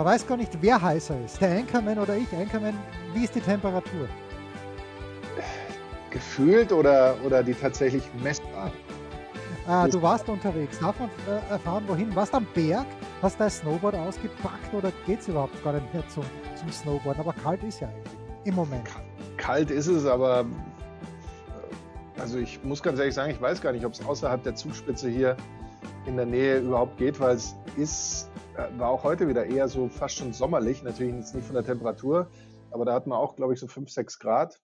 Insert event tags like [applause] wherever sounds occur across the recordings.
Man weiß gar nicht, wer heißer ist. Der Anchorman oder ich. Anchorman, wie ist die Temperatur? Gefühlt oder, oder die tatsächlich messbar? Ah, du warst unterwegs. Darf man äh, erfahren, wohin? Warst am Berg? Hast dein Snowboard ausgepackt oder geht es überhaupt gar nicht mehr zum, zum Snowboard? Aber kalt ist ja eigentlich im Moment. Kalt ist es, aber äh, also ich muss ganz ehrlich sagen, ich weiß gar nicht, ob es außerhalb der Zugspitze hier in der Nähe überhaupt geht, weil es ist, war auch heute wieder eher so fast schon sommerlich, natürlich jetzt nicht von der Temperatur, aber da hatten wir auch, glaube ich, so 5, 6 Grad.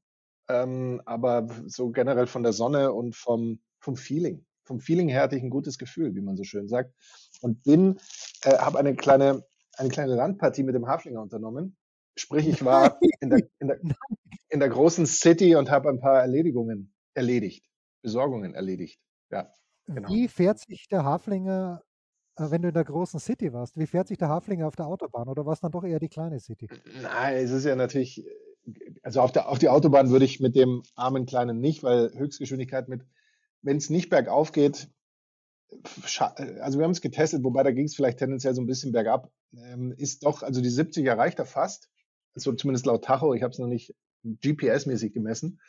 Ähm, aber so generell von der Sonne und vom, vom Feeling. Vom Feeling her hatte ich ein gutes Gefühl, wie man so schön sagt. Und bin, äh, habe eine kleine, eine kleine Randpartie mit dem Haflinger unternommen. Sprich, ich war [laughs] in der, in der, in der großen City und habe ein paar Erledigungen erledigt, Besorgungen erledigt. Ja, genau. Wie fährt sich der Haflinger, äh, wenn du in der großen City warst, wie fährt sich der Haflinger auf der Autobahn? Oder war es dann doch eher die kleine City? Nein, es ist ja natürlich also auf, der, auf die Autobahn würde ich mit dem armen Kleinen nicht, weil Höchstgeschwindigkeit mit, wenn es nicht bergauf geht, also wir haben es getestet, wobei da ging es vielleicht tendenziell so ein bisschen bergab, ähm, ist doch, also die 70 erreicht er fast, so zumindest laut Tacho, ich habe es noch nicht GPS-mäßig gemessen,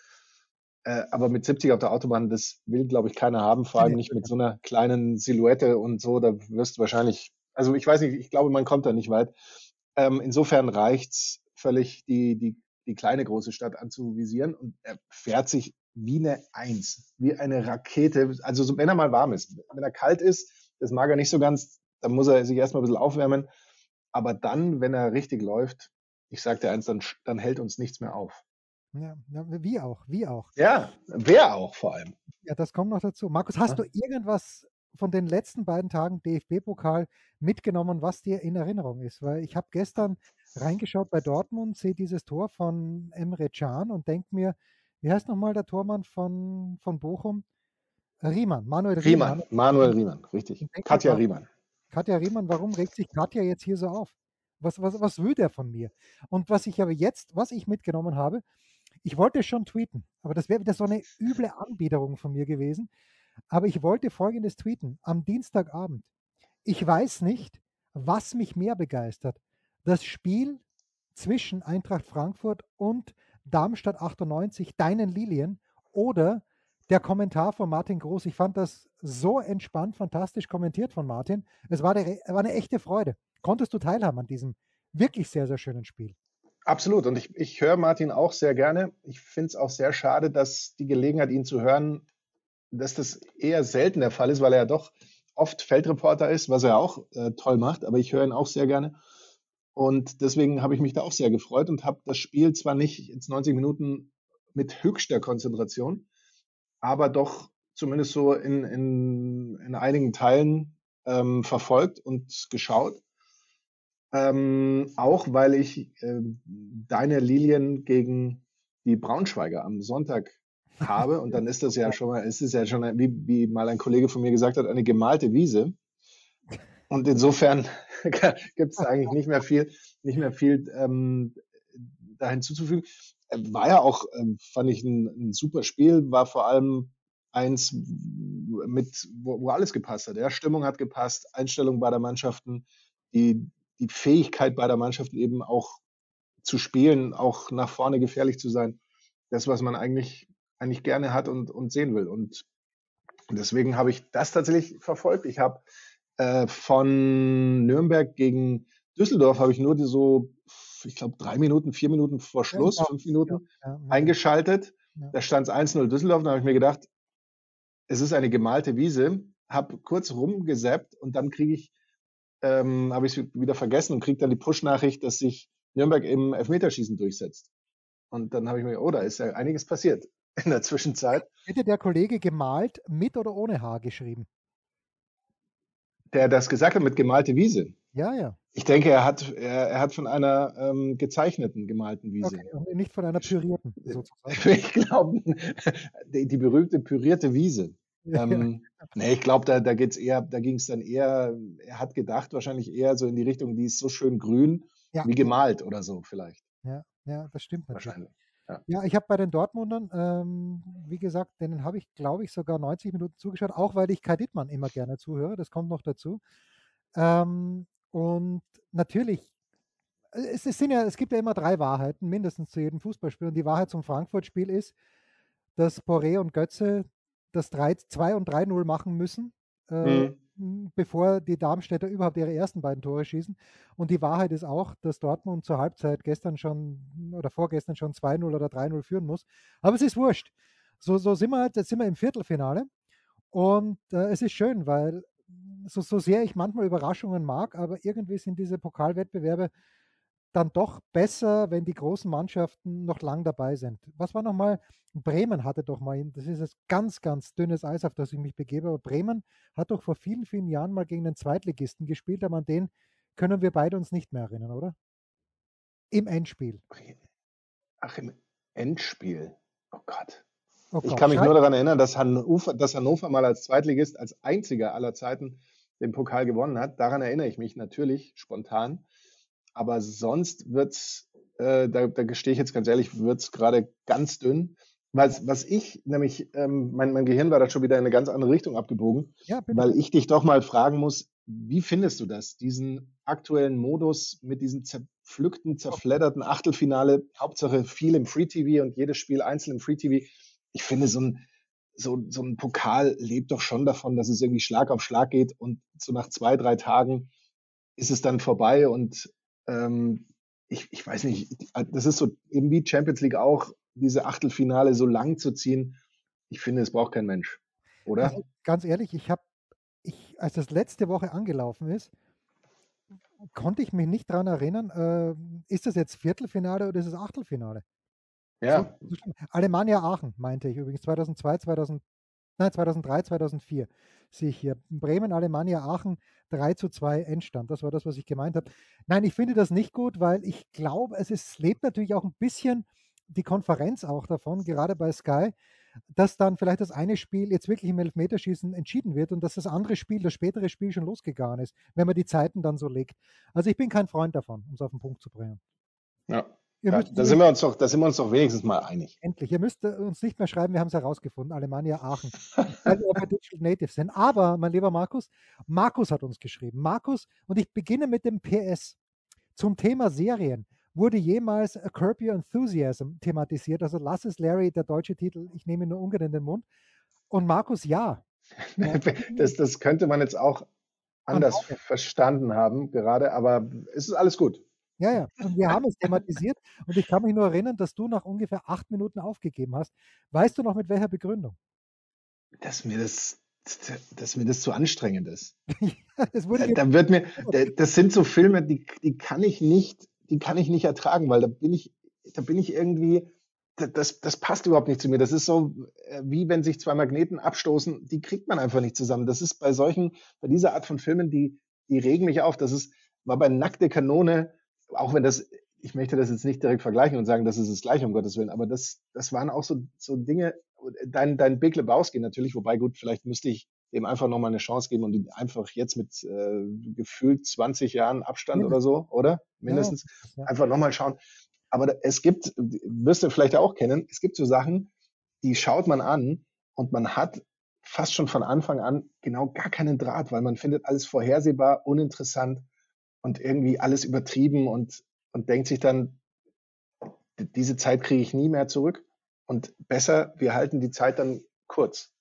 äh, aber mit 70 auf der Autobahn, das will, glaube ich, keiner haben, vor allem nicht mit so einer kleinen Silhouette und so, da wirst du wahrscheinlich, also ich weiß nicht, ich glaube, man kommt da nicht weit. Ähm, insofern reicht's völlig, die, die die kleine große Stadt anzuvisieren und er fährt sich wie eine Eins, wie eine Rakete. Also wenn er mal warm ist, wenn er kalt ist, das mag er nicht so ganz, dann muss er sich erstmal ein bisschen aufwärmen. Aber dann, wenn er richtig läuft, ich sag dir eins, dann, dann hält uns nichts mehr auf. Ja, wie auch, wie auch. Ja, wer auch vor allem. Ja, das kommt noch dazu. Markus, hast ja. du irgendwas von den letzten beiden Tagen DFB-Pokal mitgenommen, was dir in Erinnerung ist? Weil ich habe gestern reingeschaut bei Dortmund, sehe dieses Tor von Emre Can und denke mir, wie heißt nochmal der Tormann von, von Bochum? Riemann, Manuel Riemann. Riemann, Manuel Riemann, richtig. Katja mir, Riemann. Katja Riemann, warum regt sich Katja jetzt hier so auf? Was, was, was will der von mir? Und was ich aber jetzt, was ich mitgenommen habe, ich wollte schon tweeten, aber das wäre wieder so eine üble Anbiederung von mir gewesen. Aber ich wollte folgendes tweeten am Dienstagabend. Ich weiß nicht, was mich mehr begeistert das Spiel zwischen Eintracht Frankfurt und Darmstadt 98, deinen Lilien, oder der Kommentar von Martin Groß. Ich fand das so entspannt, fantastisch kommentiert von Martin. Es war, eine, war eine echte Freude. Konntest du teilhaben an diesem wirklich sehr, sehr schönen Spiel? Absolut. Und ich, ich höre Martin auch sehr gerne. Ich finde es auch sehr schade, dass die Gelegenheit, ihn zu hören, dass das eher selten der Fall ist, weil er ja doch oft Feldreporter ist, was er auch äh, toll macht. Aber ich höre ihn auch sehr gerne. Und deswegen habe ich mich da auch sehr gefreut und habe das Spiel zwar nicht jetzt 90 Minuten mit höchster Konzentration, aber doch zumindest so in, in, in einigen Teilen ähm, verfolgt und geschaut. Ähm, auch weil ich äh, deine Lilien gegen die Braunschweiger am Sonntag habe. Und dann ist das ja schon mal, ist es ja schon, wie, wie mal ein Kollege von mir gesagt hat, eine gemalte Wiese. Und insofern [laughs] gibt es eigentlich nicht mehr viel, nicht mehr viel ähm, da hinzuzufügen. War ja auch, ähm, fand ich ein, ein, super Spiel, war vor allem eins mit, wo, wo, alles gepasst hat. Ja, Stimmung hat gepasst, Einstellung beider Mannschaften, die, die Fähigkeit beider Mannschaften eben auch zu spielen, auch nach vorne gefährlich zu sein. Das, was man eigentlich, eigentlich gerne hat und, und sehen will. Und deswegen habe ich das tatsächlich verfolgt. Ich habe äh, von Nürnberg gegen Düsseldorf habe ich nur die so, ich glaube, drei Minuten, vier Minuten vor Schluss, fünf Minuten ja, ja, eingeschaltet. Da stand es 1-0 Düsseldorf. Da habe ich mir gedacht, es ist eine gemalte Wiese. Habe kurz rumgesappt und dann kriege ich, ähm, habe ich es wieder vergessen und kriege dann die Push-Nachricht, dass sich Nürnberg im Elfmeterschießen durchsetzt. Und dann habe ich mir gedacht, oh, da ist ja einiges passiert [laughs] in der Zwischenzeit. Hätte der Kollege gemalt mit oder ohne Haar geschrieben? der das gesagt hat mit gemalte Wiese. Ja, ja. Ich denke, er hat, er, er hat von einer ähm, gezeichneten, gemalten Wiese. Okay, und nicht von einer pürierten, [laughs] sozusagen. Ich glaube, die, die, berühmte pürierte Wiese. Ähm, nee, ich glaube, da, da geht's eher, da ging es dann eher, er hat gedacht, wahrscheinlich eher so in die Richtung, die ist so schön grün, ja. wie gemalt oder so vielleicht. Ja, ja, das stimmt natürlich. Wahrscheinlich. Ja, ja ich habe bei den Dortmundern, ähm, wie gesagt, denen habe ich, glaube ich, sogar 90 Minuten zugeschaut, auch weil ich Kai Dittmann immer gerne zuhöre, das kommt noch dazu. Ähm, und natürlich, äh, es, es, sind ja, es gibt ja immer drei Wahrheiten, mindestens zu jedem Fußballspiel. Und die Wahrheit zum Frankfurt-Spiel ist, dass Poré und Götze das 3, 2 und 3-0 machen müssen, äh, mhm. bevor die Darmstädter überhaupt ihre ersten beiden Tore schießen. Und die Wahrheit ist auch, dass Dortmund zur Halbzeit gestern schon oder vorgestern schon 2-0 oder 3-0 führen muss. Aber es ist wurscht. So, so sind wir, halt, jetzt sind wir im Viertelfinale. Und äh, es ist schön, weil so, so sehr ich manchmal Überraschungen mag, aber irgendwie sind diese Pokalwettbewerbe dann doch besser, wenn die großen Mannschaften noch lang dabei sind. Was war nochmal? Bremen hatte doch mal, das ist jetzt ganz, ganz dünnes Eis, auf das ich mich begebe, aber Bremen hat doch vor vielen, vielen Jahren mal gegen einen Zweitligisten gespielt, aber an den können wir beide uns nicht mehr erinnern, oder? Im Endspiel. Ach, im Endspiel. Oh Gott. Oh ich kann mich nur daran erinnern, dass Hannover, dass Hannover mal als Zweitligist, als einziger aller Zeiten den Pokal gewonnen hat. Daran erinnere ich mich natürlich spontan. Aber sonst wird's, äh, da, da gestehe ich jetzt ganz ehrlich, wird's gerade ganz dünn. Was, was ich nämlich, ähm, mein, mein Gehirn war da schon wieder in eine ganz andere Richtung abgebogen, ja, weil ich dich doch mal fragen muss, wie findest du das, diesen aktuellen Modus mit diesem zerpflückten, zerfledderten Achtelfinale, Hauptsache viel im Free TV und jedes Spiel einzeln im Free TV. Ich finde, so ein, so, so ein Pokal lebt doch schon davon, dass es irgendwie Schlag auf Schlag geht und so nach zwei, drei Tagen ist es dann vorbei und ähm, ich, ich weiß nicht, das ist so eben wie Champions League auch, diese Achtelfinale so lang zu ziehen. Ich finde, es braucht kein Mensch, oder? Also, ganz ehrlich, ich habe, ich, als das letzte Woche angelaufen ist, konnte ich mich nicht daran erinnern, äh, ist das jetzt Viertelfinale oder ist es Achtelfinale? Ja. So, Alemannia Aachen, meinte ich übrigens, 2002, 2000, nein, 2003, 2004 sehe ich hier. Bremen, Alemannia Aachen 3 zu 2 Endstand. Das war das, was ich gemeint habe. Nein, ich finde das nicht gut, weil ich glaube, es ist, lebt natürlich auch ein bisschen die Konferenz auch davon, gerade bei Sky, dass dann vielleicht das eine Spiel jetzt wirklich im Elfmeterschießen entschieden wird und dass das andere Spiel, das spätere Spiel schon losgegangen ist, wenn man die Zeiten dann so legt. Also ich bin kein Freund davon, um es auf den Punkt zu bringen. Ja. Ja, da, sind wir uns doch, da sind wir uns doch wenigstens mal einig. Endlich. Ihr müsst uns nicht mehr schreiben, wir haben es herausgefunden. Alemannia Aachen. weil wir Digital Native sind. Aber, mein lieber Markus, Markus hat uns geschrieben. Markus, und ich beginne mit dem PS. Zum Thema Serien. Wurde jemals A Curb Your Enthusiasm thematisiert? Also lass es Larry, der deutsche Titel, ich nehme ihn nur ungern in den Mund. Und Markus, ja. [laughs] das, das könnte man jetzt auch anders verstanden haben, gerade, aber es ist alles gut. Ja, ja. Und wir haben es thematisiert und ich kann mich nur erinnern, dass du nach ungefähr acht Minuten aufgegeben hast. Weißt du noch mit welcher Begründung? Dass mir das, dass mir das zu anstrengend ist. [laughs] ja, das wurde da, da wird mir, [laughs] das sind so Filme, die, die kann ich nicht, die kann ich nicht ertragen, weil da bin ich, da bin ich irgendwie, das, das passt überhaupt nicht zu mir. Das ist so, äh, wie wenn sich zwei Magneten abstoßen, die kriegt man einfach nicht zusammen. Das ist bei solchen, bei dieser Art von Filmen, die, die regen mich auf. Das ist, war bei Nackte Kanone auch wenn das, ich möchte das jetzt nicht direkt vergleichen und sagen, das ist das Gleiche, um Gottes Willen, aber das, das waren auch so, so Dinge, dein, dein Big Lebowski natürlich, wobei gut, vielleicht müsste ich dem einfach nochmal eine Chance geben und ihn einfach jetzt mit äh, gefühlt 20 Jahren Abstand ja. oder so, oder? Mindestens. Ja. Einfach nochmal schauen. Aber es gibt, wirst du vielleicht auch kennen, es gibt so Sachen, die schaut man an und man hat fast schon von Anfang an genau gar keinen Draht, weil man findet alles vorhersehbar, uninteressant und irgendwie alles übertrieben und, und denkt sich dann, diese Zeit kriege ich nie mehr zurück. Und besser, wir halten die Zeit dann kurz.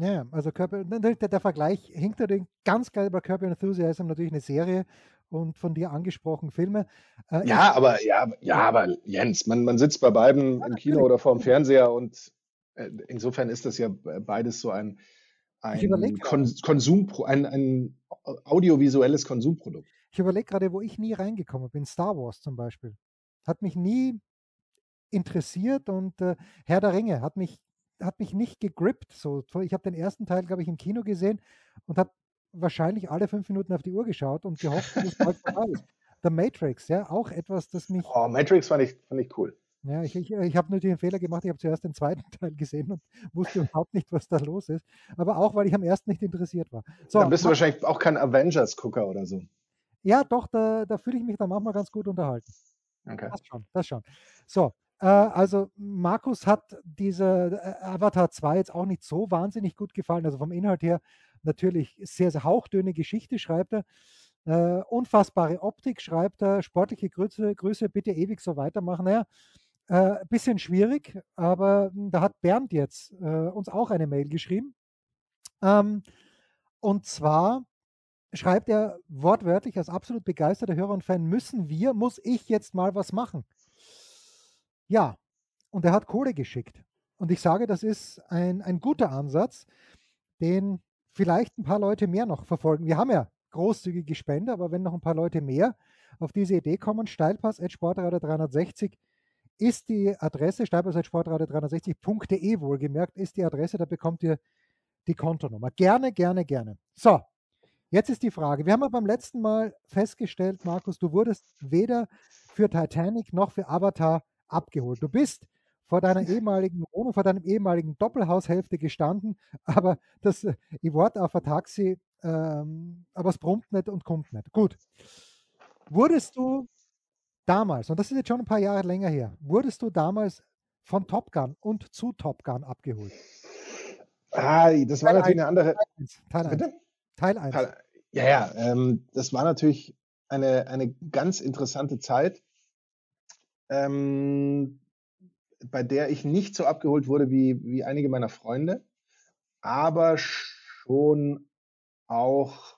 Ja, also Körper, der, der Vergleich hinkt natürlich ganz geil bei Körper Enthusiasm natürlich eine Serie und von dir angesprochen Filme. Äh, ja, aber ja, ja, aber Jens, man, man sitzt bei beiden ja, im Kino oder vor dem Fernseher und äh, insofern ist das ja beides so ein, ein Kon Konsum, ein, ein audiovisuelles Konsumprodukt. Ich überlege gerade, wo ich nie reingekommen bin. Star Wars zum Beispiel. Hat mich nie interessiert und äh, Herr der Ringe hat mich, hat mich nicht gegrippt. So, ich habe den ersten Teil, glaube ich, im Kino gesehen und habe wahrscheinlich alle fünf Minuten auf die Uhr geschaut und gehofft, dass es bald vorbei ist. The Matrix, ja, auch etwas, das mich. Oh, Matrix fand ich, fand ich cool. Ja, ich, ich, ich habe nur den Fehler gemacht, ich habe zuerst den zweiten [laughs] Teil gesehen und wusste überhaupt nicht, was da los ist. Aber auch, weil ich am ersten nicht interessiert war. So, dann bist du wahrscheinlich auch kein Avengers-Gucker oder so. Ja, doch, da, da fühle ich mich dann manchmal ganz gut unterhalten. Okay. Das schon, das schon. So, äh, also Markus hat diese äh, Avatar 2 jetzt auch nicht so wahnsinnig gut gefallen. Also vom Inhalt her natürlich sehr, sehr hauchdünne Geschichte schreibt er. Äh, unfassbare Optik schreibt er, sportliche Grüße, Grüße, bitte ewig so weitermachen. Naja, äh, bisschen schwierig, aber da hat Bernd jetzt äh, uns auch eine Mail geschrieben. Ähm, und zwar schreibt er wortwörtlich als absolut begeisterter Hörer und Fan, müssen wir, muss ich jetzt mal was machen? Ja, und er hat Kohle geschickt. Und ich sage, das ist ein, ein guter Ansatz, den vielleicht ein paar Leute mehr noch verfolgen. Wir haben ja großzügige Spender, aber wenn noch ein paar Leute mehr auf diese Idee kommen, Steilpass Sportradio 360 ist die Adresse, Steilpass Sportradio 360.de wohlgemerkt, ist die Adresse, da bekommt ihr die Kontonummer. Gerne, gerne, gerne. So, Jetzt ist die Frage, wir haben ja beim letzten Mal festgestellt, Markus, du wurdest weder für Titanic noch für Avatar abgeholt. Du bist vor deiner [laughs] ehemaligen Wohnung, vor deinem ehemaligen Doppelhaushälfte gestanden, [laughs] aber das, äh, ich warte auf ein Taxi, ähm, aber es brummt nicht und kommt nicht. Gut. Wurdest du damals, und das ist jetzt schon ein paar Jahre länger her, wurdest du damals von Top Gun und zu Top Gun abgeholt? Ah, das war Teil natürlich 1, eine andere. Teil 1. Teil 1. Teil 1. Ja, ja, ähm, das war natürlich eine, eine ganz interessante Zeit, ähm, bei der ich nicht so abgeholt wurde wie, wie einige meiner Freunde, aber schon auch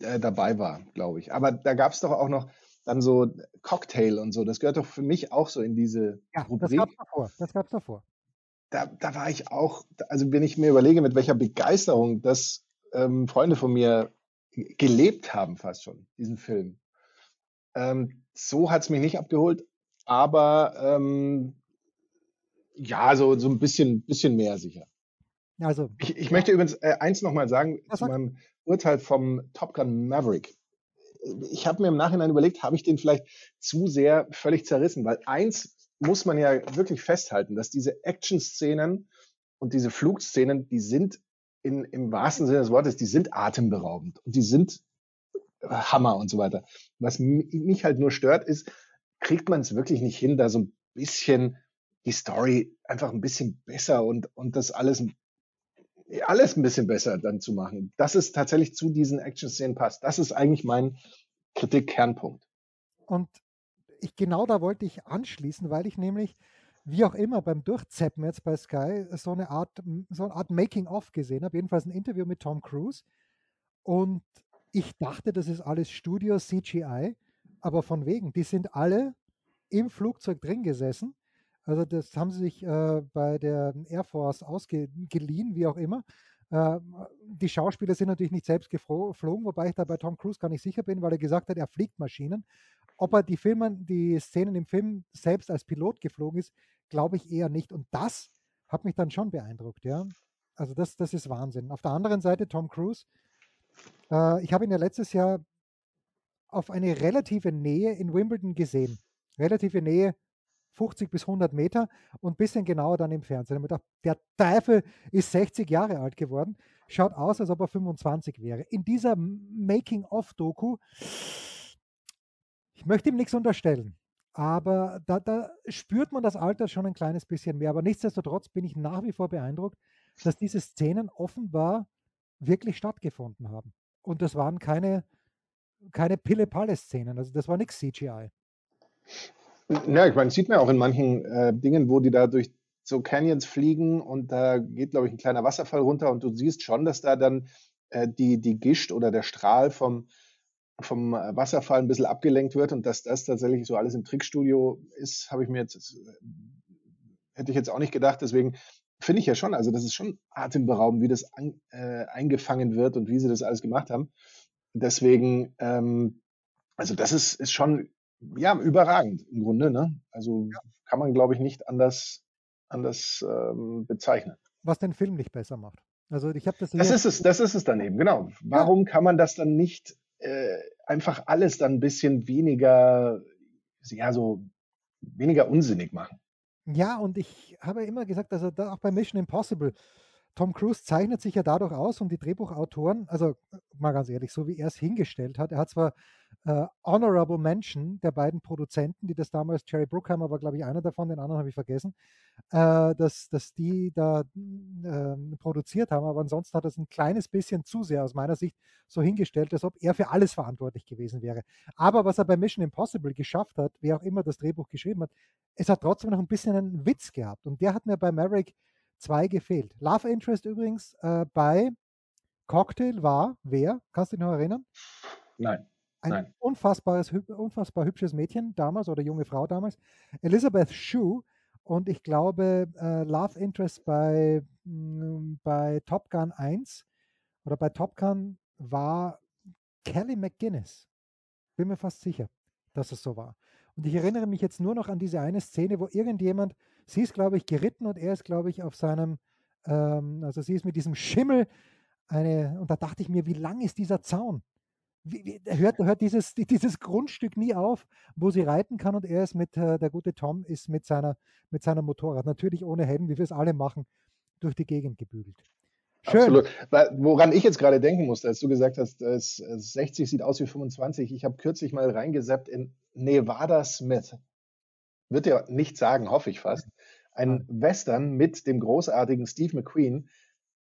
äh, dabei war, glaube ich. Aber da gab es doch auch noch dann so Cocktail und so. Das gehört doch für mich auch so in diese ja, Rubrik. Das gab es davor. Das gab's davor. Da, da war ich auch, also wenn ich mir überlege, mit welcher Begeisterung das ähm, Freunde von mir gelebt haben, fast schon, diesen Film. Ähm, so hat es mich nicht abgeholt, aber ähm, ja, so, so ein bisschen, bisschen mehr sicher. Also, ich, ich möchte übrigens äh, eins nochmal sagen zu sagt? meinem Urteil vom Top Gun Maverick. Ich habe mir im Nachhinein überlegt, habe ich den vielleicht zu sehr völlig zerrissen, weil eins muss man ja wirklich festhalten, dass diese Action-Szenen und diese Flugszenen, die sind in, im wahrsten Sinne des Wortes, die sind atemberaubend und die sind äh, Hammer und so weiter. Was mich halt nur stört, ist, kriegt man es wirklich nicht hin, da so ein bisschen die Story einfach ein bisschen besser und, und das alles, alles ein bisschen besser dann zu machen. Dass es tatsächlich zu diesen Action-Szenen passt. Das ist eigentlich mein Kritik-Kernpunkt. Und ich, genau da wollte ich anschließen, weil ich nämlich wie auch immer beim Durchzeppen jetzt bei Sky so eine Art, so eine Art Making-of gesehen habe, jedenfalls ein Interview mit Tom Cruise. Und ich dachte, das ist alles Studio CGI, aber von wegen, die sind alle im Flugzeug drin gesessen. Also das haben sie sich äh, bei der Air Force ausgeliehen, wie auch immer. Äh, die Schauspieler sind natürlich nicht selbst geflogen, wobei ich da bei Tom Cruise gar nicht sicher bin, weil er gesagt hat, er fliegt Maschinen. Ob er die, Filme, die Szenen im Film selbst als Pilot geflogen ist, glaube ich eher nicht. Und das hat mich dann schon beeindruckt, ja. Also das, das ist Wahnsinn. Auf der anderen Seite Tom Cruise. Äh, ich habe ihn ja letztes Jahr auf eine relative Nähe in Wimbledon gesehen. Relative Nähe 50 bis 100 Meter und ein bisschen genauer dann im Fernsehen. Gedacht, der Teufel ist 60 Jahre alt geworden, schaut aus, als ob er 25 wäre. In dieser Making-of-Doku, ich möchte ihm nichts unterstellen, aber da, da spürt man das Alter schon ein kleines bisschen mehr. Aber nichtsdestotrotz bin ich nach wie vor beeindruckt, dass diese Szenen offenbar wirklich stattgefunden haben. Und das waren keine, keine Pille-Palle-Szenen. Also das war nichts CGI. Ja, ich meine, sieht man auch in manchen äh, Dingen, wo die da durch so Canyons fliegen und da geht, glaube ich, ein kleiner Wasserfall runter und du siehst schon, dass da dann äh, die, die Gischt oder der Strahl vom, vom äh, Wasserfall ein bisschen abgelenkt wird und dass das tatsächlich so alles im Trickstudio ist, habe ich mir jetzt, äh, hätte ich jetzt auch nicht gedacht. Deswegen finde ich ja schon, also das ist schon atemberaubend, wie das an, äh, eingefangen wird und wie sie das alles gemacht haben. Deswegen, ähm, also das ist, ist schon, ja, überragend im Grunde. Ne? Also ja. kann man, glaube ich, nicht anders, anders ähm, bezeichnen. Was den Film nicht besser macht. Also ich habe das. Das ist es, das ist es dann eben, genau. Warum ja. kann man das dann nicht äh, einfach alles dann ein bisschen weniger, ja, so weniger unsinnig machen? Ja, und ich habe immer gesagt, also da auch bei Mission Impossible, Tom Cruise zeichnet sich ja dadurch aus und die Drehbuchautoren, also mal ganz ehrlich, so wie er es hingestellt hat, er hat zwar äh, Honorable Mention der beiden Produzenten, die das damals, Jerry Bruckheimer war, glaube ich, einer davon, den anderen habe ich vergessen, äh, dass, dass die da äh, produziert haben, aber ansonsten hat er es ein kleines bisschen zu sehr aus meiner Sicht so hingestellt, als ob er für alles verantwortlich gewesen wäre. Aber was er bei Mission Impossible geschafft hat, wer auch immer das Drehbuch geschrieben hat, es hat trotzdem noch ein bisschen einen Witz gehabt und der hat mir bei Maverick 2 gefehlt. Love Interest übrigens äh, bei Cocktail war wer? Kannst du dich noch erinnern? Nein. Ein Nein. unfassbares, unfassbar hübsches Mädchen damals oder junge Frau damals. Elizabeth Shue und ich glaube äh, Love Interest bei, mh, mm, bei Top Gun 1 oder bei Top Gun war Kelly McGuinness. Bin mir fast sicher, dass es so war. Und ich erinnere mich jetzt nur noch an diese eine Szene, wo irgendjemand, sie ist, glaube ich, geritten und er ist, glaube ich, auf seinem, ähm, also sie ist mit diesem Schimmel eine, und da dachte ich mir, wie lang ist dieser Zaun? Wie, wie, hört, hört dieses, [laughs] dieses Grundstück nie auf, wo sie reiten kann und er ist mit, äh, der gute Tom ist mit seiner, mit seinem Motorrad, natürlich ohne Helm, wie wir es alle machen, durch die Gegend gebügelt. Schön. Absolut. Woran ich jetzt gerade denken musste, als du gesagt hast, 60 sieht aus wie 25, ich habe kürzlich mal reingesappt in Nevada Smith. Wird ja nicht sagen, hoffe ich fast. Ein Western mit dem großartigen Steve McQueen,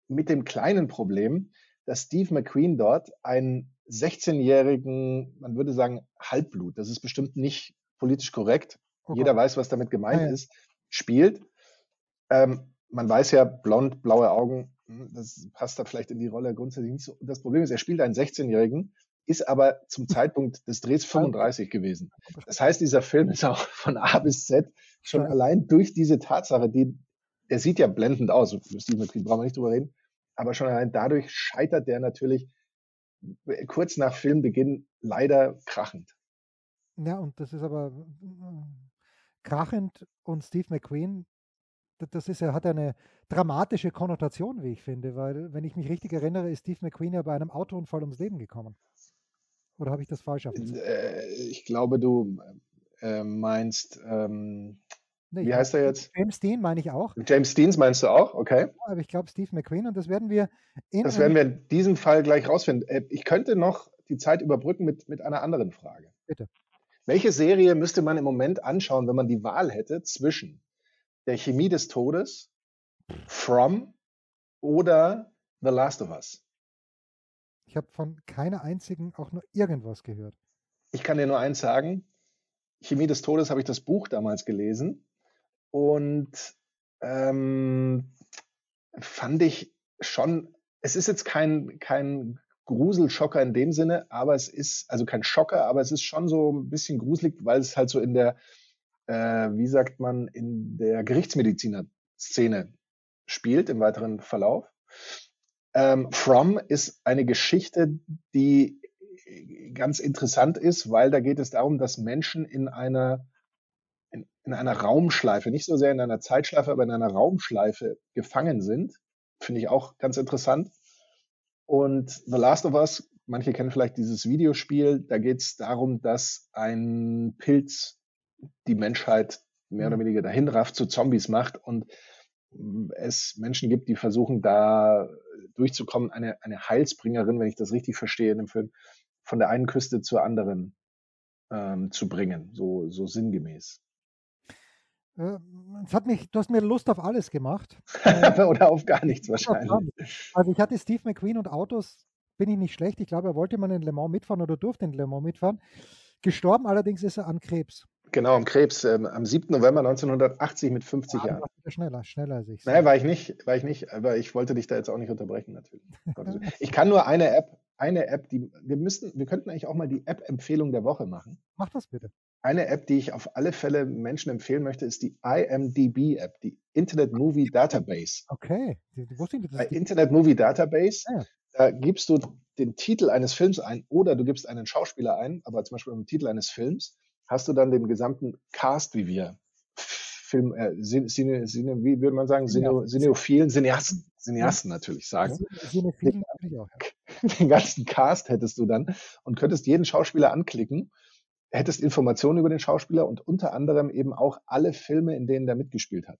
mit dem kleinen Problem, dass Steve McQueen dort einen 16-jährigen, man würde sagen, Halbblut, das ist bestimmt nicht politisch korrekt, okay. jeder weiß, was damit gemeint ja, ja. ist, spielt. Ähm, man weiß ja, blond, blaue Augen, hm, das passt da vielleicht in die Rolle grundsätzlich nicht so. Das Problem ist, er spielt einen 16-Jährigen, ist aber zum Zeitpunkt des Drehs 35 gewesen. Das heißt, dieser Film ist auch [laughs] von A bis Z schon ja. allein durch diese Tatsache, die, der sieht ja blendend aus, Steve McQueen, brauchen wir nicht drüber reden, aber schon allein dadurch scheitert der natürlich kurz nach Filmbeginn leider krachend. Ja, und das ist aber äh, krachend und Steve McQueen das ist, er hat eine dramatische Konnotation, wie ich finde, weil, wenn ich mich richtig erinnere, ist Steve McQueen ja bei einem Autounfall ums Leben gekommen. Oder habe ich das falsch aufgezogen? Äh, ich glaube, du äh, meinst, ähm, nee, wie heißt er jetzt? James Dean meine ich auch. James Dean meinst du auch? Okay. Ja, aber ich glaube Steve McQueen und das werden wir in. Das werden wir in diesem Fall gleich rausfinden. Äh, ich könnte noch die Zeit überbrücken mit, mit einer anderen Frage. Bitte. Welche Serie müsste man im Moment anschauen, wenn man die Wahl hätte zwischen der Chemie des Todes, From oder The Last of Us. Ich habe von keiner einzigen auch nur irgendwas gehört. Ich kann dir nur eins sagen. Chemie des Todes habe ich das Buch damals gelesen und ähm, fand ich schon, es ist jetzt kein, kein Gruselschocker in dem Sinne, aber es ist, also kein Schocker, aber es ist schon so ein bisschen gruselig, weil es halt so in der, äh, wie sagt man, in der Gerichtsmediziner-Szene spielt im weiteren Verlauf. Ähm, From ist eine Geschichte, die ganz interessant ist, weil da geht es darum, dass Menschen in einer in, in einer Raumschleife, nicht so sehr in einer Zeitschleife, aber in einer Raumschleife gefangen sind. Finde ich auch ganz interessant. Und The Last of Us, manche kennen vielleicht dieses Videospiel, da geht es darum, dass ein Pilz die Menschheit mehr oder mhm. weniger dahin rafft, zu Zombies macht und es Menschen gibt, die versuchen, da durchzukommen, eine, eine Heilsbringerin, wenn ich das richtig verstehe in dem Film, von der einen Küste zur anderen ähm, zu bringen, so, so sinngemäß. Äh, es hat mich, du hast mir Lust auf alles gemacht. [laughs] Oder auf gar nichts wahrscheinlich. Also ich hatte Steve McQueen und Autos, bin ich nicht schlecht. Ich glaube, er wollte mal in Le Mans mitfahren oder durfte in Le Mans mitfahren. Gestorben allerdings ist er an Krebs. Genau, am Krebs, ähm, am 7. November 1980 mit 50 ah, Jahren. Schneller, schneller als ich. Nein, war ich nicht, war ich nicht, aber ich wollte dich da jetzt auch nicht unterbrechen, natürlich. [laughs] ich kann nur eine App, eine App, die, wir müssten, wir könnten eigentlich auch mal die App-Empfehlung der Woche machen. Mach das bitte. Eine App, die ich auf alle Fälle Menschen empfehlen möchte, ist die IMDB-App, die Internet Movie Database. Okay, wusste ich. Bei Internet Movie Database, ja. da gibst du den Titel eines Films ein oder du gibst einen Schauspieler ein, aber zum Beispiel den Titel eines Films hast du dann den gesamten Cast, wie wir Film, äh, Cine, Cine, wie würde man sagen, Cine, Cinephilen, Cineasten, Cineasten natürlich sagen. Cinephilen natürlich auch, ja. Den ganzen Cast hättest du dann und könntest jeden Schauspieler anklicken, hättest Informationen über den Schauspieler und unter anderem eben auch alle Filme, in denen der mitgespielt hat.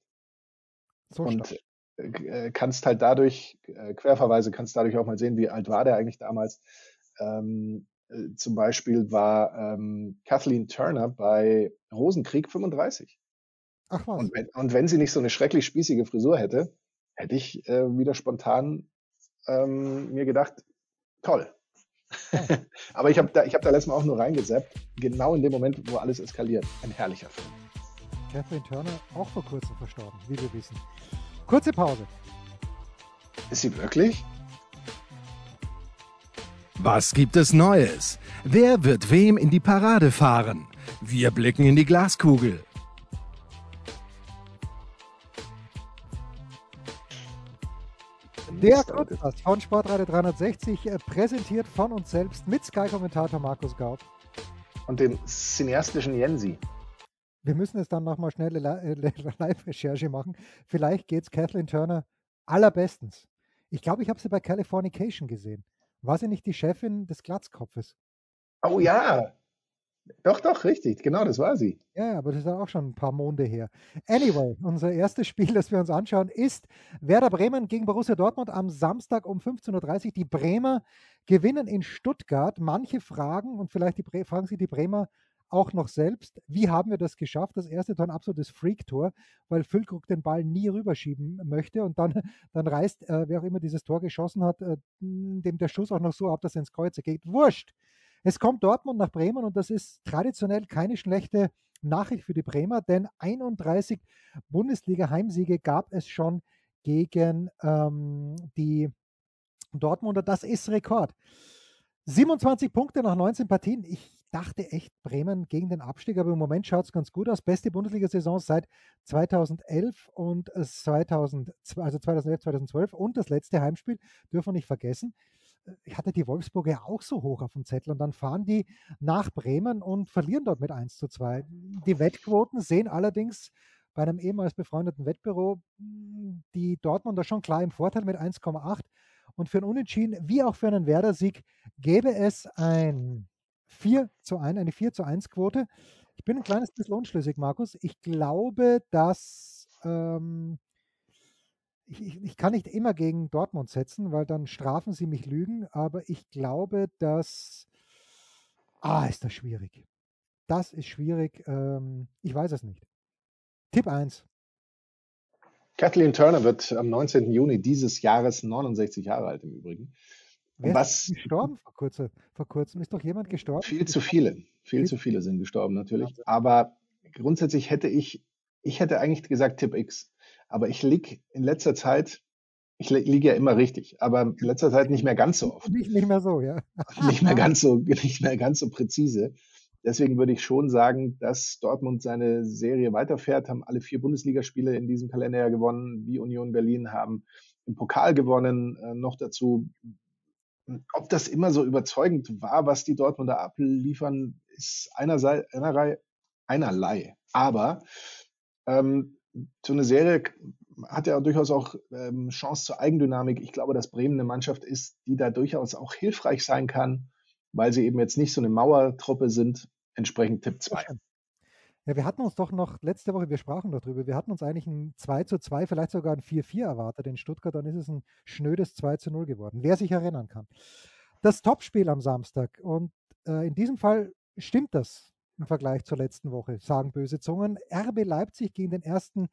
So und stark. Äh, kannst halt dadurch, äh, Querverweise, kannst dadurch auch mal sehen, wie alt war der eigentlich damals. Ähm, äh, zum Beispiel war ähm, Kathleen Turner bei Rosenkrieg 35. Ach was. Und wenn, und wenn sie nicht so eine schrecklich spießige Frisur hätte, hätte ich äh, wieder spontan ähm, mir gedacht, toll. Oh. [laughs] Aber ich habe da, hab da letztes Mal auch nur reingesappt, genau in dem Moment, wo alles eskaliert. Ein herrlicher Film. Kathleen Turner auch vor kurzem verstorben, wie wir wissen. Kurze Pause. Ist sie wirklich? Was gibt es Neues? Wer wird wem in die Parade fahren? Wir blicken in die Glaskugel. Der Podcast von Sportradio 360, äh, präsentiert von uns selbst mit Sky-Kommentator Markus Gaub. Und dem cineastischen Jensi. Wir müssen es dann nochmal schnell äh, Live-Recherche machen. Vielleicht geht es Kathleen Turner allerbestens. Ich glaube, ich habe sie bei Californication gesehen. War sie nicht die Chefin des Glatzkopfes? Oh ja, doch, doch, richtig. Genau, das war sie. Ja, aber das ist auch schon ein paar Monde her. Anyway, unser erstes Spiel, das wir uns anschauen, ist Werder Bremen gegen Borussia Dortmund am Samstag um 15.30 Uhr. Die Bremer gewinnen in Stuttgart. Manche fragen, und vielleicht die, fragen sie die Bremer auch noch selbst, wie haben wir das geschafft? Das erste Tor ein absolutes Freak-Tor, weil Füllkrug den Ball nie rüberschieben möchte und dann, [laughs] dann reißt, äh, wer auch immer dieses Tor geschossen hat, äh, dem der Schuss auch noch so ab, dass er ins Kreuz geht. Wurscht. Es kommt Dortmund nach Bremen und das ist traditionell keine schlechte Nachricht für die Bremer, denn 31 Bundesliga-Heimsiege gab es schon gegen ähm, die Dortmunder. Das ist Rekord. 27 Punkte nach 19 Partien. Ich dachte echt Bremen gegen den Abstieg, aber im Moment schaut es ganz gut aus. Beste Bundesliga-Saison seit 2011 und 2000, also 2011, 2012 und das letzte Heimspiel dürfen wir nicht vergessen ich hatte die Wolfsburger auch so hoch auf dem Zettel und dann fahren die nach Bremen und verlieren dort mit 1 zu 2. Die Wettquoten sehen allerdings bei einem ehemals befreundeten Wettbüro hm, die Dortmunder schon klar im Vorteil mit 1,8 und für einen Unentschieden wie auch für einen Werder-Sieg gäbe es ein 4 zu 1, eine 4 zu 1 Quote. Ich bin ein kleines bisschen unschlüssig, Markus. Ich glaube, dass ähm, ich, ich, ich, kann nicht immer gegen Dortmund setzen, weil dann strafen sie mich Lügen, aber ich glaube, dass. Ah, ist das schwierig. Das ist schwierig. Ähm, ich weiß es nicht. Tipp 1. Kathleen Turner wird am 19. Juni dieses Jahres 69 Jahre alt im Übrigen. Wer Was, ist gestorben vor kurzem? Vor kurzem ist doch jemand gestorben? Viel zu viele. Viel, viel zu viele sind gestorben natürlich. Aber grundsätzlich hätte ich, ich hätte eigentlich gesagt Tipp X. Aber ich liege in letzter Zeit, ich liege ja immer richtig, aber in letzter Zeit nicht mehr ganz so oft. Nicht, nicht mehr so, ja. [laughs] Nicht mehr ganz so, nicht mehr ganz so präzise. Deswegen würde ich schon sagen, dass Dortmund seine Serie weiterfährt, haben alle vier Bundesligaspiele in diesem Kalenderjahr gewonnen, wie Union Berlin haben im Pokal gewonnen, äh, noch dazu. Ob das immer so überzeugend war, was die Dortmunder abliefern, ist einerseits, einerlei, einerlei. Aber ähm, so eine Serie hat ja durchaus auch ähm, Chance zur Eigendynamik. Ich glaube, dass Bremen eine Mannschaft ist, die da durchaus auch hilfreich sein kann, weil sie eben jetzt nicht so eine Mauertruppe sind. Entsprechend Tipp 2. Ja, wir hatten uns doch noch letzte Woche, wir sprachen darüber, wir hatten uns eigentlich ein 2 zu 2, vielleicht sogar ein 4-4 erwartet in Stuttgart, dann ist es ein schnödes 2 zu 0 geworden, wer sich erinnern kann. Das Topspiel am Samstag und äh, in diesem Fall stimmt das im Vergleich zur letzten Woche, sagen böse Zungen. RB Leipzig gegen den ersten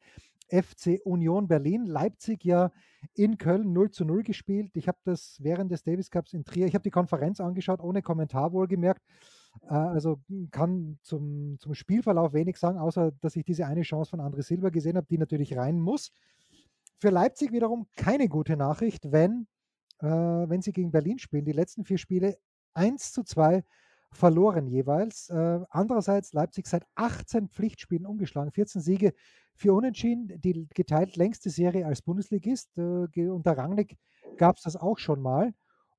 FC Union Berlin. Leipzig ja in Köln 0 zu 0 gespielt. Ich habe das während des Davis Cups in Trier, ich habe die Konferenz angeschaut, ohne Kommentar wohlgemerkt. Äh, also kann zum, zum Spielverlauf wenig sagen, außer dass ich diese eine Chance von André Silva gesehen habe, die natürlich rein muss. Für Leipzig wiederum keine gute Nachricht, wenn, äh, wenn sie gegen Berlin spielen. Die letzten vier Spiele 1 zu 2 verloren jeweils. Äh, andererseits Leipzig seit 18 Pflichtspielen umgeschlagen, 14 Siege, 4 Unentschieden, die geteilt längste Serie als Bundesligist. Äh, unter Rangnick gab es das auch schon mal.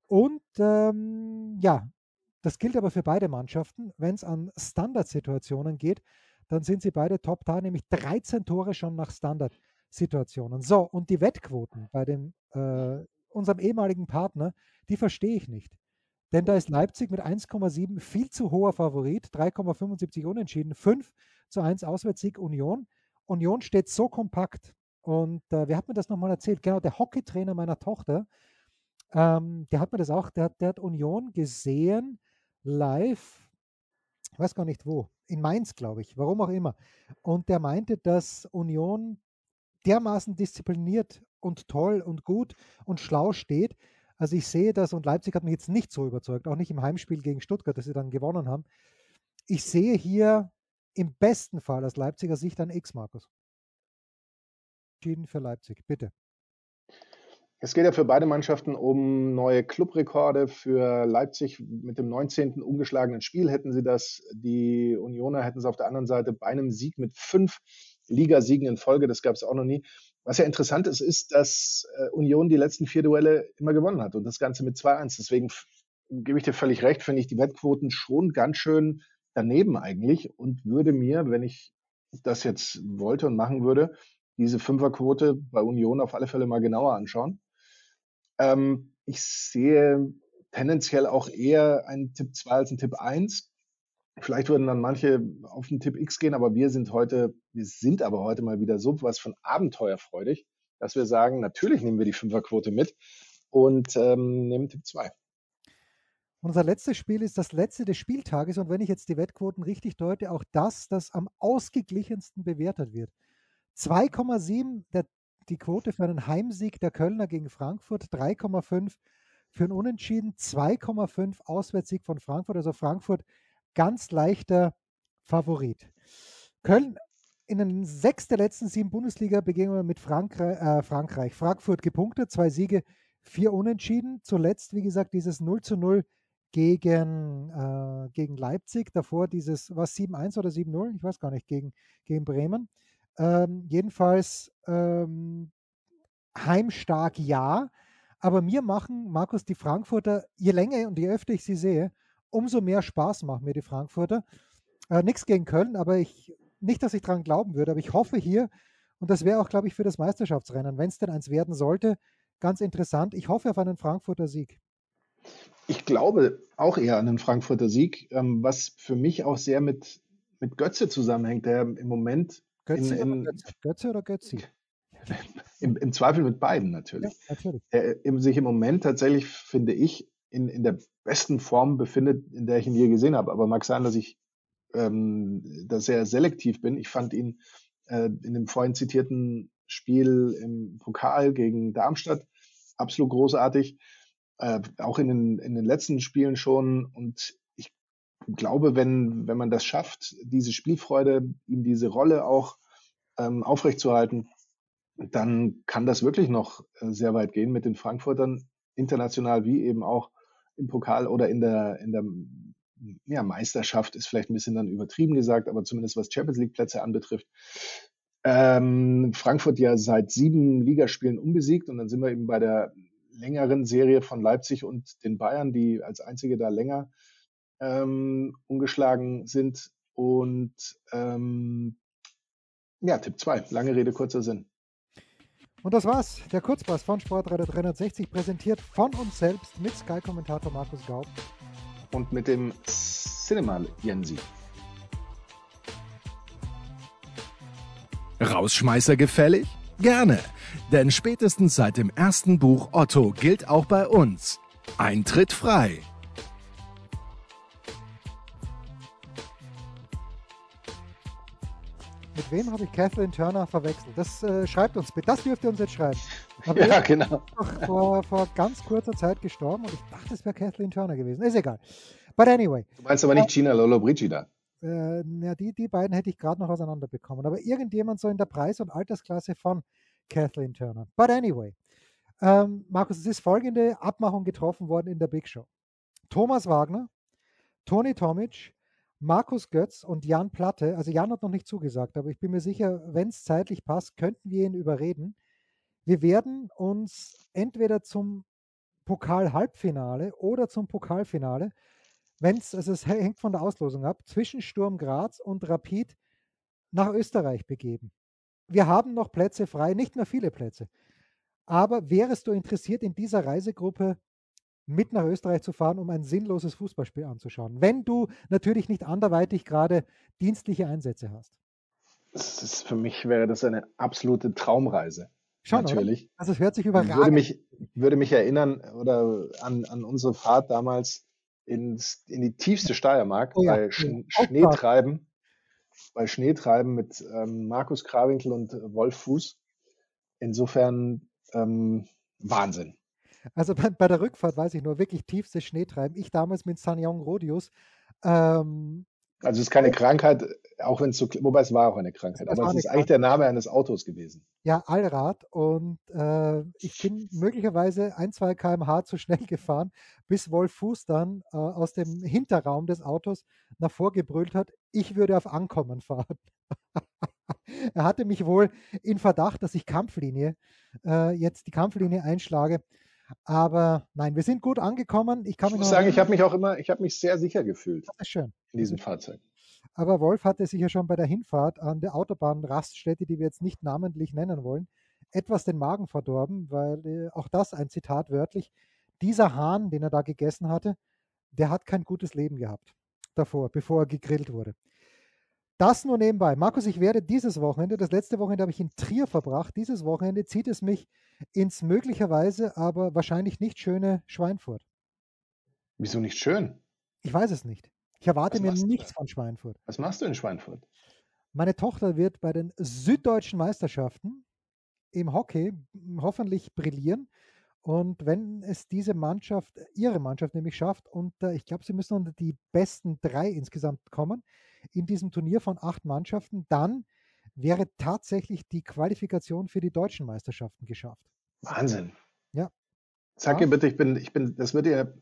Und ähm, ja, das gilt aber für beide Mannschaften. Wenn es an Standardsituationen geht, dann sind sie beide top da, nämlich 13 Tore schon nach Standard. Situationen. So, und die Wettquoten bei dem, äh, unserem ehemaligen Partner, die verstehe ich nicht. Denn da ist Leipzig mit 1,7 viel zu hoher Favorit, 3,75 unentschieden, 5 zu 1 Auswärtssieg Union. Union steht so kompakt. Und äh, wer hat mir das nochmal erzählt? Genau, der Hockeytrainer meiner Tochter, ähm, der hat mir das auch, der, der hat Union gesehen, live, ich weiß gar nicht wo, in Mainz, glaube ich, warum auch immer. Und der meinte, dass Union dermaßen diszipliniert und toll und gut und schlau steht. Also ich sehe das und Leipzig hat mich jetzt nicht so überzeugt, auch nicht im Heimspiel gegen Stuttgart, das sie dann gewonnen haben. Ich sehe hier im besten Fall aus Leipziger Sicht ein X, Markus. Entschieden für Leipzig, bitte. Es geht ja für beide Mannschaften um neue Clubrekorde. Für Leipzig mit dem 19. ungeschlagenen Spiel hätten sie das. Die Unioner hätten es auf der anderen Seite bei einem Sieg mit fünf Ligasiegen in Folge. Das gab es auch noch nie. Was ja interessant ist, ist, dass äh, Union die letzten vier Duelle immer gewonnen hat und das Ganze mit 2-1. Deswegen gebe ich dir völlig recht, finde ich die Wettquoten schon ganz schön daneben eigentlich und würde mir, wenn ich das jetzt wollte und machen würde, diese Fünferquote bei Union auf alle Fälle mal genauer anschauen. Ähm, ich sehe tendenziell auch eher einen Tipp 2 als einen Tipp 1. Vielleicht würden dann manche auf den Tipp X gehen, aber wir sind heute, wir sind aber heute mal wieder so was von abenteuerfreudig, dass wir sagen, natürlich nehmen wir die Fünferquote mit und ähm, nehmen Tipp 2. Unser letztes Spiel ist das letzte des Spieltages und wenn ich jetzt die Wettquoten richtig deute, auch das, das am ausgeglichensten bewertet wird. 2,7 die Quote für einen Heimsieg der Kölner gegen Frankfurt, 3,5 für einen Unentschieden, 2,5 Auswärtssieg von Frankfurt. Also Frankfurt ganz leichter Favorit. Köln in den sechs der letzten sieben Bundesliga-Begegnungen mit Frankreich, äh, Frankreich. Frankfurt gepunktet, zwei Siege, vier Unentschieden. Zuletzt, wie gesagt, dieses 0 zu 0 gegen, äh, gegen Leipzig. Davor dieses, was 7-1 oder 7-0? Ich weiß gar nicht, gegen, gegen Bremen. Ähm, jedenfalls ähm, heimstark ja. Aber mir machen, Markus, die Frankfurter, je länger und je öfter ich sie sehe, umso mehr Spaß machen mir die Frankfurter. Äh, Nichts gegen Köln, aber ich, nicht, dass ich daran glauben würde, aber ich hoffe hier, und das wäre auch, glaube ich, für das Meisterschaftsrennen, wenn es denn eins werden sollte, ganz interessant. Ich hoffe auf einen Frankfurter Sieg. Ich glaube auch eher an einen Frankfurter Sieg, ähm, was für mich auch sehr mit, mit Götze zusammenhängt, der im Moment. Götze, in, in, oder Götze? Götze oder Götzi? [laughs] Im, Im, Zweifel mit beiden natürlich. Ja, natürlich. Der sich im Moment tatsächlich, finde ich, in, in der besten Form befindet, in der ich ihn je gesehen habe. Aber mag sein, dass ich ähm, da sehr selektiv bin. Ich fand ihn äh, in dem vorhin zitierten Spiel im Pokal gegen Darmstadt absolut großartig. Äh, auch in den, in den letzten Spielen schon. Und glaube, wenn, wenn man das schafft, diese Spielfreude, ihm diese Rolle auch ähm, aufrechtzuerhalten, dann kann das wirklich noch äh, sehr weit gehen mit den Frankfurtern, international wie eben auch im Pokal oder in der, in der ja, Meisterschaft ist vielleicht ein bisschen dann übertrieben gesagt, aber zumindest was Champions League Plätze anbetrifft. Ähm, Frankfurt ja seit sieben Ligaspielen unbesiegt und dann sind wir eben bei der längeren Serie von Leipzig und den Bayern, die als einzige da länger ähm, ungeschlagen sind. Und ähm, ja, Tipp 2, lange Rede, kurzer Sinn. Und das war's, der Kurzpass von Sportradar 360, präsentiert von uns selbst mit Sky-Kommentator Markus Gaub. Und mit dem Cinema Jensi. Rausschmeißer gefällig? Gerne, denn spätestens seit dem ersten Buch Otto gilt auch bei uns Eintritt frei. Mit wem habe ich Kathleen Turner verwechselt? Das äh, schreibt uns bitte. Das dürft ihr uns jetzt schreiben. [laughs] Aber ja, genau. Vor, vor ganz kurzer Zeit gestorben und ich dachte, es wäre Kathleen Turner gewesen. Ist egal. But anyway. Du meinst aber nicht Gina Lollobrigida? Äh, ja, die, die beiden hätte ich gerade noch auseinanderbekommen. Aber irgendjemand so in der Preis- und Altersklasse von Kathleen Turner. But anyway. Ähm, Markus, es ist folgende Abmachung getroffen worden in der Big Show. Thomas Wagner, Toni Tomic, Markus Götz und Jan Platte, also Jan hat noch nicht zugesagt, aber ich bin mir sicher, wenn es zeitlich passt, könnten wir ihn überreden. Wir werden uns entweder zum Pokal-Halbfinale oder zum Pokalfinale, wenn es, also es [laughs] hängt von der Auslosung ab, zwischen Sturm Graz und Rapid nach Österreich begeben. wir haben noch Plätze frei, nicht mehr viele Plätze. Aber wärest du interessiert, in dieser Reisegruppe mit nach Österreich zu fahren, um ein sinnloses Fußballspiel anzuschauen? Wenn du natürlich nicht anderweitig gerade dienstliche Einsätze hast. Das ist, für mich wäre das eine absolute Traumreise. Schon, natürlich. Oder? Also es hört sich überragend. Würde mich, würde mich erinnern oder an, an unsere Fahrt damals ins, in die tiefste Steiermark oh ja, bei Sch ja. Schneetreiben, bei Schneetreiben mit ähm, Markus Krawinkel und Wolf Fuß. Insofern ähm, Wahnsinn. Also bei, bei, der Rückfahrt weiß ich nur wirklich tiefste Schneetreiben. Ich damals mit Sanyong Rodius ähm, also es ist keine Krankheit, auch wenn es so, wobei es war auch eine Krankheit, aber es ist eigentlich der Name eines Autos gewesen. Ja, Allrad und äh, ich bin möglicherweise ein, zwei kmh zu schnell [laughs] gefahren, bis Wolf Fuß dann äh, aus dem Hinterraum des Autos nach vorgebrüllt hat, ich würde auf Ankommen fahren. [laughs] er hatte mich wohl in Verdacht, dass ich Kampflinie, äh, jetzt die Kampflinie einschlage. Aber nein, wir sind gut angekommen. Ich, kann ich muss sagen, ich habe mich auch immer, ich habe mich sehr sicher gefühlt. Das ist schön. In diesem Fahrzeug. Aber Wolf hatte sich ja schon bei der Hinfahrt an der Autobahnraststätte, die wir jetzt nicht namentlich nennen wollen, etwas den Magen verdorben, weil äh, auch das ein Zitat wörtlich. Dieser Hahn, den er da gegessen hatte, der hat kein gutes Leben gehabt davor, bevor er gegrillt wurde. Das nur nebenbei. Markus, ich werde dieses Wochenende, das letzte Wochenende habe ich in Trier verbracht, dieses Wochenende zieht es mich ins möglicherweise, aber wahrscheinlich nicht schöne Schweinfurt. Wieso nicht schön? Ich weiß es nicht. Ich erwarte mir nichts von Schweinfurt. Was machst du in Schweinfurt? Meine Tochter wird bei den süddeutschen Meisterschaften im Hockey hoffentlich brillieren. Und wenn es diese Mannschaft, ihre Mannschaft nämlich schafft, und äh, ich glaube, sie müssen unter die besten drei insgesamt kommen in diesem Turnier von acht Mannschaften, dann wäre tatsächlich die Qualifikation für die deutschen Meisterschaften geschafft. Wahnsinn. Ja. Sag ja. ihr bitte, ich bin, ich bin, das wird dir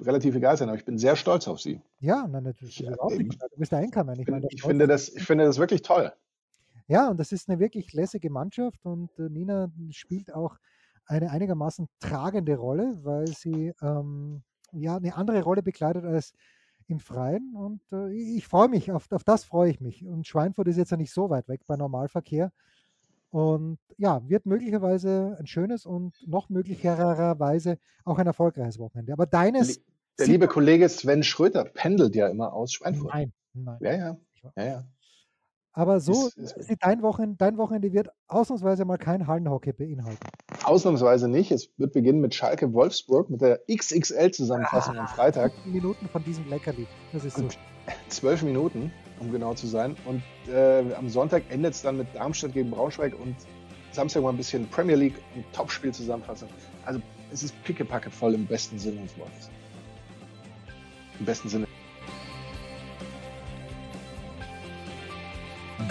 relativ egal sein, aber ich bin sehr stolz auf Sie. Ja, nein, natürlich. Ja. Du bist der Einkammer. Ich, ich, ich finde das, ich finde das wirklich toll. Ja, und das ist eine wirklich lässige Mannschaft und äh, Nina spielt auch eine einigermaßen tragende Rolle, weil sie ähm, ja eine andere Rolle bekleidet als im Freien. Und äh, ich freue mich, auf, auf das freue ich mich. Und Schweinfurt ist jetzt ja nicht so weit weg bei Normalverkehr. Und ja, wird möglicherweise ein schönes und noch möglicherweise auch ein erfolgreiches Wochenende. Aber deines. Der liebe Kollege Sven Schröter pendelt ja immer aus Schweinfurt. Nein, nein. Ja, ja. ja, ja. Aber so ist, ist dein, Wochenende, dein Wochenende wird ausnahmsweise mal kein Hallenhockey beinhalten. Ausnahmsweise nicht. Es wird beginnen mit Schalke Wolfsburg mit der XXL-Zusammenfassung ah, am Freitag. Minuten von diesem Leckerli. Das ist so. Zwölf Minuten, um genau zu sein. Und äh, am Sonntag endet es dann mit Darmstadt gegen Braunschweig und Samstag mal ein bisschen Premier League und Topspiel-Zusammenfassung. Also es ist pickepacke voll im besten Sinne des Wortes. Im besten Sinne.